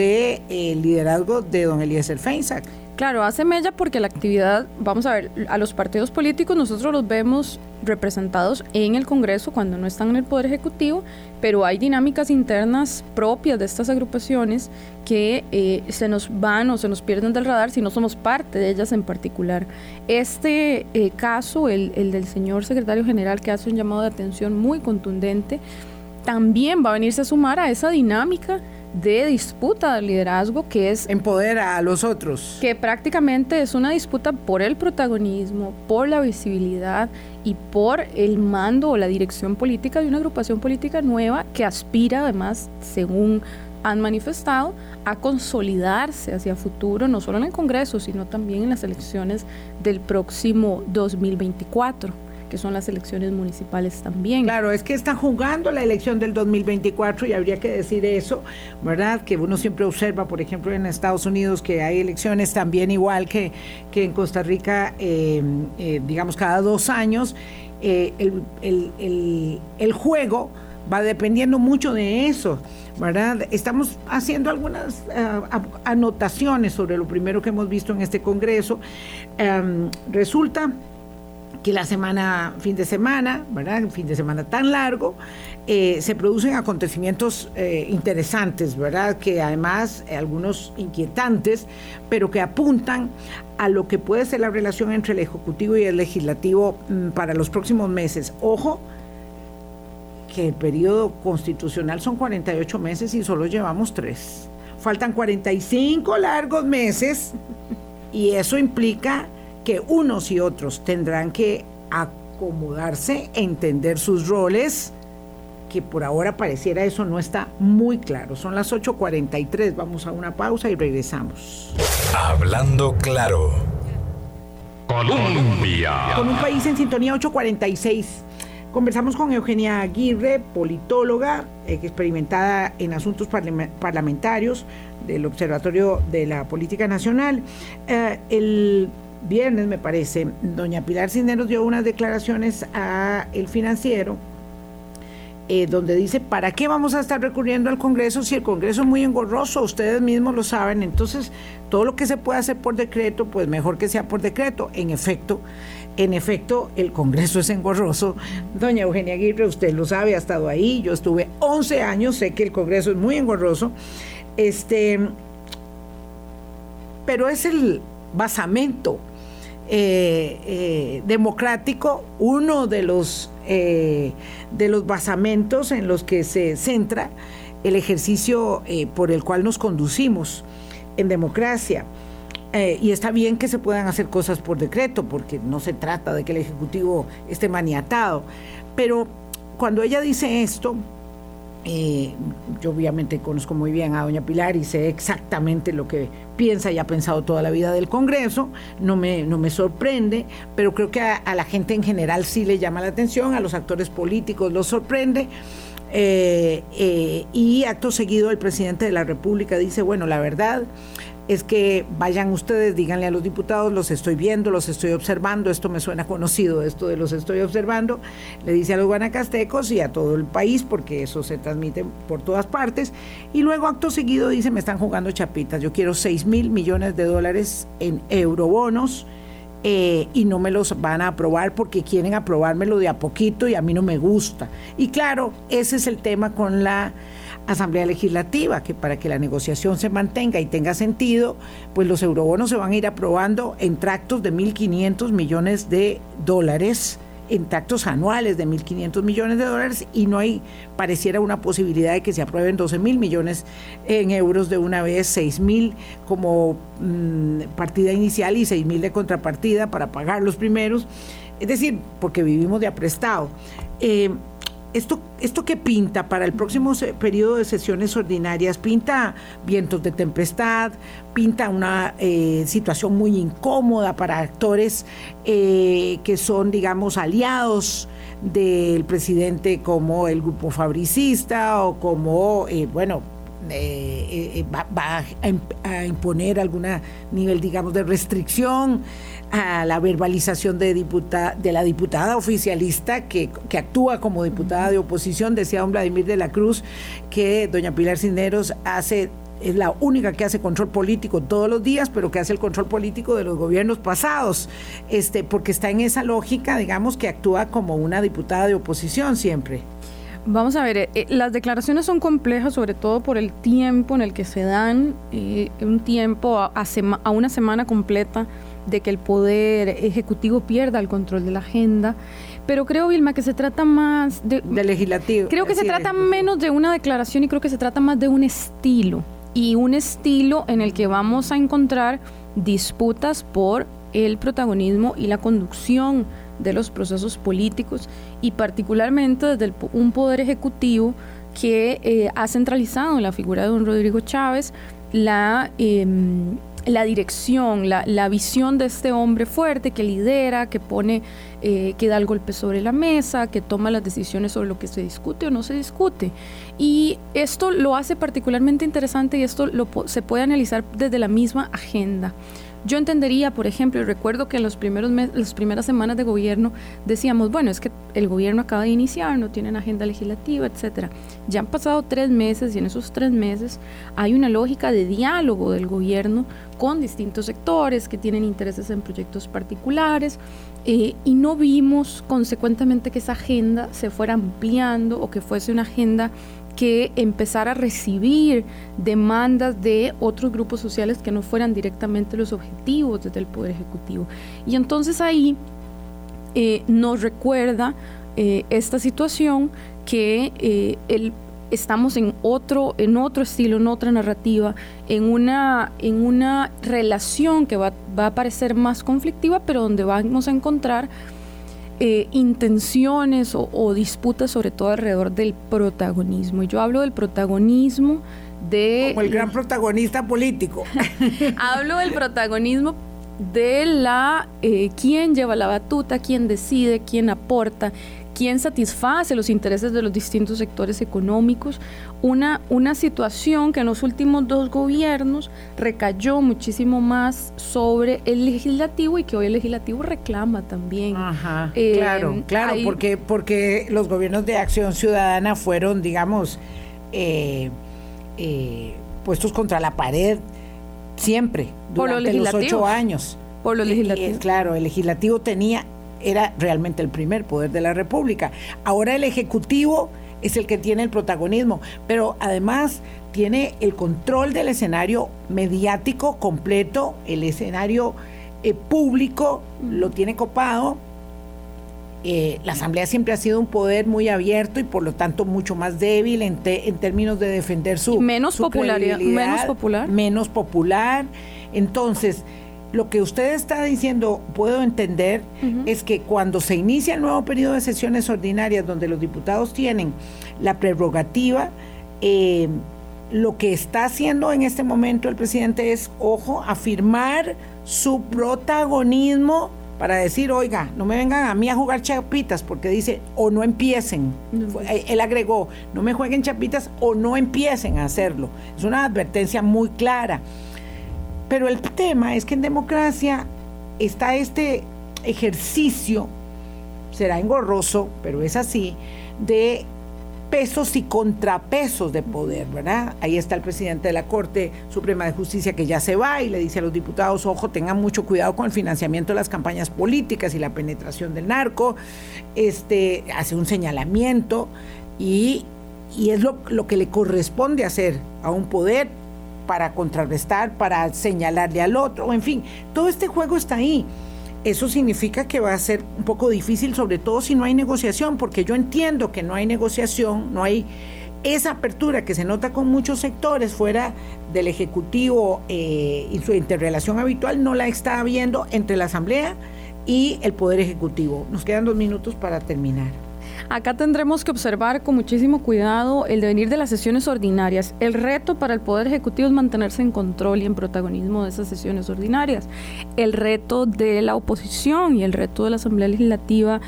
de, liderazgo de don Eliezer Feinsack. Claro, hace mella porque la actividad, vamos a ver, a los partidos políticos nosotros los vemos representados en el Congreso cuando no están en el Poder Ejecutivo, pero hay dinámicas internas propias de estas agrupaciones que eh, se nos van o se nos pierden del radar si no somos parte de ellas en particular. Este eh, caso, el, el del señor secretario general que hace un llamado de atención muy contundente, también va a venirse a sumar a esa dinámica de disputa del liderazgo que es... Empodera a los otros. Que prácticamente es una disputa por el protagonismo, por la visibilidad y por el mando o la dirección política de una agrupación política nueva que aspira además, según han manifestado, a consolidarse hacia futuro, no solo en el Congreso, sino también en las elecciones del próximo 2024 que son las elecciones municipales también. Claro, es que están jugando la elección del 2024 y habría que decir eso, ¿verdad? Que uno siempre observa, por ejemplo, en Estados Unidos que hay elecciones también igual que, que en Costa Rica, eh, eh, digamos, cada dos años. Eh, el, juego va dependiendo mucho de eso, ¿verdad? Estamos haciendo algunas anotaciones sobre lo primero que hemos visto en este Congreso. Em, resulta que la semana, fin de semana, ¿verdad? Un fin de semana tan largo, eh, se producen acontecimientos eh, interesantes, ¿verdad? Que además eh, algunos inquietantes, pero que apuntan a lo que puede ser la relación entre el Ejecutivo y el Legislativo mm, para los próximos meses. Ojo, que el periodo constitucional son 48 meses y solo llevamos tres. Faltan 45 largos meses y eso implica que unos y otros tendrán que acomodarse, entender sus roles, que por ahora pareciera eso no está muy claro. Son las 8.43, vamos a una pausa y regresamos. Hablando claro. Colombia. Con un país en sintonía 846. Conversamos con Eugenia Aguirre, politóloga, eh, experimentada en asuntos parlamentarios del Observatorio de la Política Nacional. Eh, el viernes, me parece, doña Pilar Cisneros dio unas declaraciones a El Financiero, eh, donde dice, ¿para qué vamos a estar recurriendo al Congreso si el Congreso es muy engorroso? Ustedes mismos lo saben, entonces todo lo que se puede hacer por decreto, pues mejor que sea por decreto. En efecto, en efecto, el Congreso es engorroso. Doña Eugenia Aguirre, usted lo sabe, ha estado ahí, yo estuve 11 años, sé que el Congreso es muy engorroso. Este, pero es el basamento eh, eh, democrático, uno de los, eh, de los basamentos en los que se centra el ejercicio por el cual nos conducimos en democracia. y está bien que se puedan hacer cosas por decreto, porque no se trata de que el Ejecutivo esté maniatado. Pero cuando ella dice esto, eh, yo obviamente conozco muy bien a doña Pilar y sé exactamente lo que piensa y ha pensado toda la vida del Congreso, no me, no me sorprende, pero creo que a, la gente en general sí le llama la atención, a los actores políticos los sorprende. Eh, eh, y acto seguido el presidente de la República dice, bueno, la verdad es que vayan ustedes, díganle a los diputados, los estoy viendo, los estoy observando, esto me suena conocido, esto de los estoy observando, le dice a los guanacastecos y a todo el país, porque eso se transmite por todas partes, y luego acto seguido dice, me están jugando chapitas, yo quiero 6 mil millones de dólares en eurobonos, eh, y no me los van a aprobar porque quieren aprobármelo de a poquito y a mí no me gusta. Y claro, ese es el tema con la Asamblea Legislativa, que para que la negociación se mantenga y tenga sentido, pues los eurobonos se van a ir aprobando en tractos de 1.500 millones de dólares, en tractos anuales de 1.500 millones de dólares y no hay, pareciera una posibilidad de que se aprueben 12 mil millones en euros de una vez, 6 mil como mm, partida inicial y 6 mil de contrapartida para pagar los primeros, es decir, porque vivimos de aprestado. Eh, ¿Esto, ¿Esto qué pinta para el próximo periodo de sesiones ordinarias? Pinta vientos de tempestad, pinta una eh, situación muy incómoda para actores eh, que son, digamos, aliados del presidente como el grupo fabricista o como, eh, bueno, va, a, imponer algún nivel, digamos, de restricción a la verbalización de, diputada, de la diputada oficialista que, que actúa como diputada de oposición. Decía don Vladimir de la Cruz que doña Pilar Cineros hace es la única que hace control político todos los días, pero que hace el control político de los gobiernos pasados, este, porque está en esa lógica, digamos, que actúa como una diputada de oposición siempre. Vamos a ver, eh, eh, las declaraciones son complejas, sobre todo por el tiempo en el que se dan, eh, un tiempo a, a, una semana completa de que el poder ejecutivo pierda el control de la agenda. Pero creo, Vilma, que se trata más de... De legislativo. Creo que se trata menos de una declaración y creo que se trata más de un estilo y un estilo en el que vamos a encontrar disputas por el protagonismo y la conducción de los procesos políticos y particularmente desde un poder ejecutivo que eh, ha centralizado en la figura de don Rodrigo Chávez la, em, la dirección, la, la, visión de este hombre fuerte que lidera, que pone, eh, que da el golpe sobre la mesa, que toma las decisiones sobre lo que se discute o no se discute. Y esto lo hace particularmente interesante y esto se puede analizar desde la misma agenda. Yo entendería, por ejemplo, y recuerdo que en los primeros las primeras semanas de gobierno decíamos, bueno, es que el gobierno acaba de iniciar, no tienen agenda legislativa, etcétera. Ya han pasado tres meses y en esos tres meses hay una lógica de diálogo del gobierno con distintos sectores que tienen intereses en proyectos particulares eh, y no vimos consecuentemente que esa agenda se fuera ampliando o que fuese una agenda que empezar a recibir demandas de otros grupos sociales que no fueran directamente los objetivos desde el Poder Ejecutivo. Y entonces ahí eh, nos recuerda eh, esta situación que eh, el, estamos en otro, en otro estilo, en otra narrativa, en una, en una relación que va, va a parecer más conflictiva, pero donde vamos a encontrar eh, intenciones o, disputas sobre todo alrededor del protagonismo. Y yo hablo del protagonismo de... Como el gran protagonista político. [LAUGHS] hablo del protagonismo de la eh, quién lleva la batuta, quién decide, quién aporta, quién satisface los intereses de los distintos sectores económicos, una, una situación que en los últimos dos gobiernos recayó muchísimo más sobre el legislativo y que hoy el legislativo reclama también. Ajá, eh, claro, claro, porque, porque los gobiernos de acción ciudadana fueron, digamos, eh, eh, puestos contra la pared siempre, durante los ocho años. Por lo legislativo. claro, el legislativo tenía era realmente el primer poder de la República. Ahora el Ejecutivo es el que tiene el protagonismo, pero además tiene el control del escenario mediático completo, el escenario eh, público lo tiene copado. Eh, la Asamblea siempre ha sido un poder muy abierto y por lo tanto mucho más débil en, en términos de defender su menos popularidad, menos popular, menos popular. Entonces, lo que usted está diciendo, puedo entender, es que cuando se inicia el nuevo periodo de sesiones ordinarias, donde los diputados tienen la prerrogativa, eh, lo que está haciendo en este momento el presidente es, ojo, afirmar su protagonismo para decir, oiga, no me vengan a mí a jugar chapitas, porque dice, o no empiecen. Él agregó, no me jueguen chapitas o no empiecen a hacerlo. Es una advertencia muy clara. Pero el tema es que en democracia está este ejercicio, será engorroso, pero es así, de pesos y contrapesos de poder, ¿verdad? Ahí está el presidente de la Corte Suprema de Justicia que ya se va y le dice a los diputados, ojo, tengan mucho cuidado con el financiamiento de las campañas políticas y la penetración del narco, este, hace un señalamiento y, es lo, lo que le corresponde hacer a un poder para contrarrestar, para señalarle al otro, en fin, todo este juego está ahí. Eso significa que va a ser un poco difícil, sobre todo si no hay negociación, porque yo entiendo que no hay negociación, no hay esa apertura que se nota con muchos sectores fuera del Ejecutivo eh, y su interrelación habitual, no la está habiendo entre la Asamblea y el Poder Ejecutivo. Nos quedan dos minutos para terminar. Acá tendremos que observar con muchísimo cuidado el devenir de las sesiones ordinarias. El reto para el Poder Ejecutivo es mantenerse en control y en protagonismo de esas sesiones ordinarias. El reto de la oposición y el reto de la Asamblea Legislativa,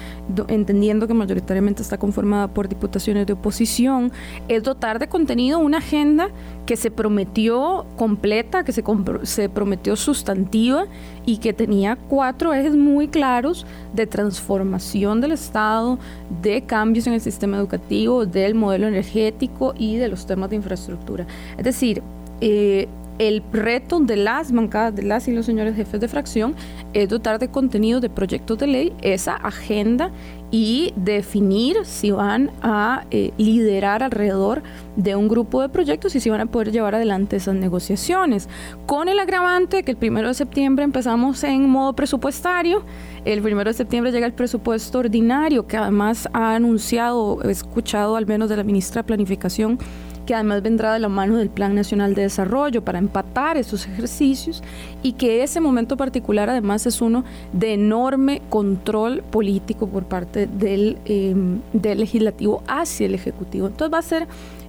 entendiendo que mayoritariamente está conformada por diputaciones de oposición, es dotar de contenido una agenda que se prometió completa, que se, se prometió sustantiva y que tenía cuatro ejes muy claros de transformación del Estado, de cambios en el sistema educativo, del modelo energético y de los temas de infraestructura. Es decir, eh, el reto de las bancadas, de las y los señores jefes de fracción, es dotar de contenido de proyectos de ley esa agenda y definir si van a eh, liderar alrededor de un grupo de proyectos y si van a poder llevar adelante esas negociaciones. Con el agravante que el primero de septiembre empezamos en modo presupuestario, el primero de septiembre llega el presupuesto ordinario, que además ha anunciado, he escuchado al menos de la ministra de Planificación, que además vendrá de la mano del Plan Nacional de Desarrollo para empatar esos ejercicios y que ese momento particular además es uno de enorme control político por parte del, em, del legislativo hacia el ejecutivo. Entonces va a ser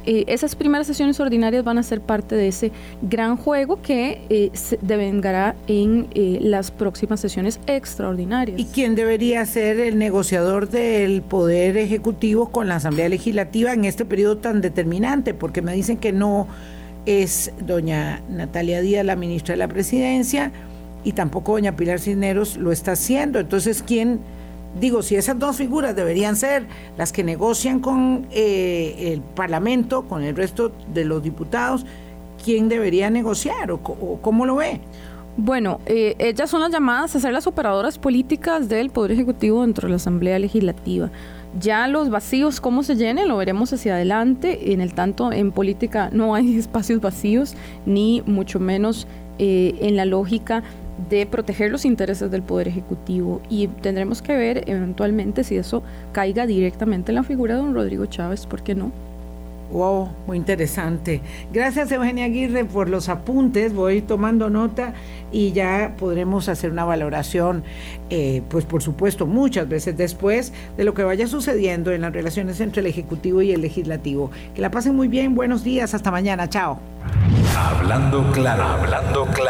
eh, esas primeras sesiones ordinarias van a ser parte de ese gran juego que eh, se devengará en eh, las próximas sesiones extraordinarias. ¿Y quién debería ser el negociador del Poder Ejecutivo con la Asamblea Legislativa en este periodo tan determinante? Porque me dicen que no es doña Natalia Díaz, la ministra de la Presidencia, y tampoco doña Pilar Cisneros lo está haciendo. Entonces, ¿quién digo, si esas dos figuras deberían ser las que negocian con eh, el Parlamento, con el resto de los diputados, ¿quién debería negociar o, cómo lo ve? Bueno, eh, ellas son las llamadas a ser las operadoras políticas del Poder Ejecutivo dentro de la Asamblea Legislativa. Ya los vacíos, cómo se llenen, lo veremos hacia adelante. En el tanto, en política no hay [LAUGHS] espacios vacíos, ni mucho menos eh, en la lógica de proteger los intereses del Poder Ejecutivo y tendremos que ver eventualmente si eso caiga directamente en la figura de don Rodrigo Chávez, ¿por qué no? Wow, muy interesante. Gracias Eugenia Aguirre por los apuntes, voy tomando nota y ya podremos hacer una valoración, eh, pues por supuesto muchas veces después de lo que vaya sucediendo en las relaciones entre el Ejecutivo y el Legislativo. Que la pasen muy bien, buenos días, hasta mañana, chao. Hablando claro, hablando claro.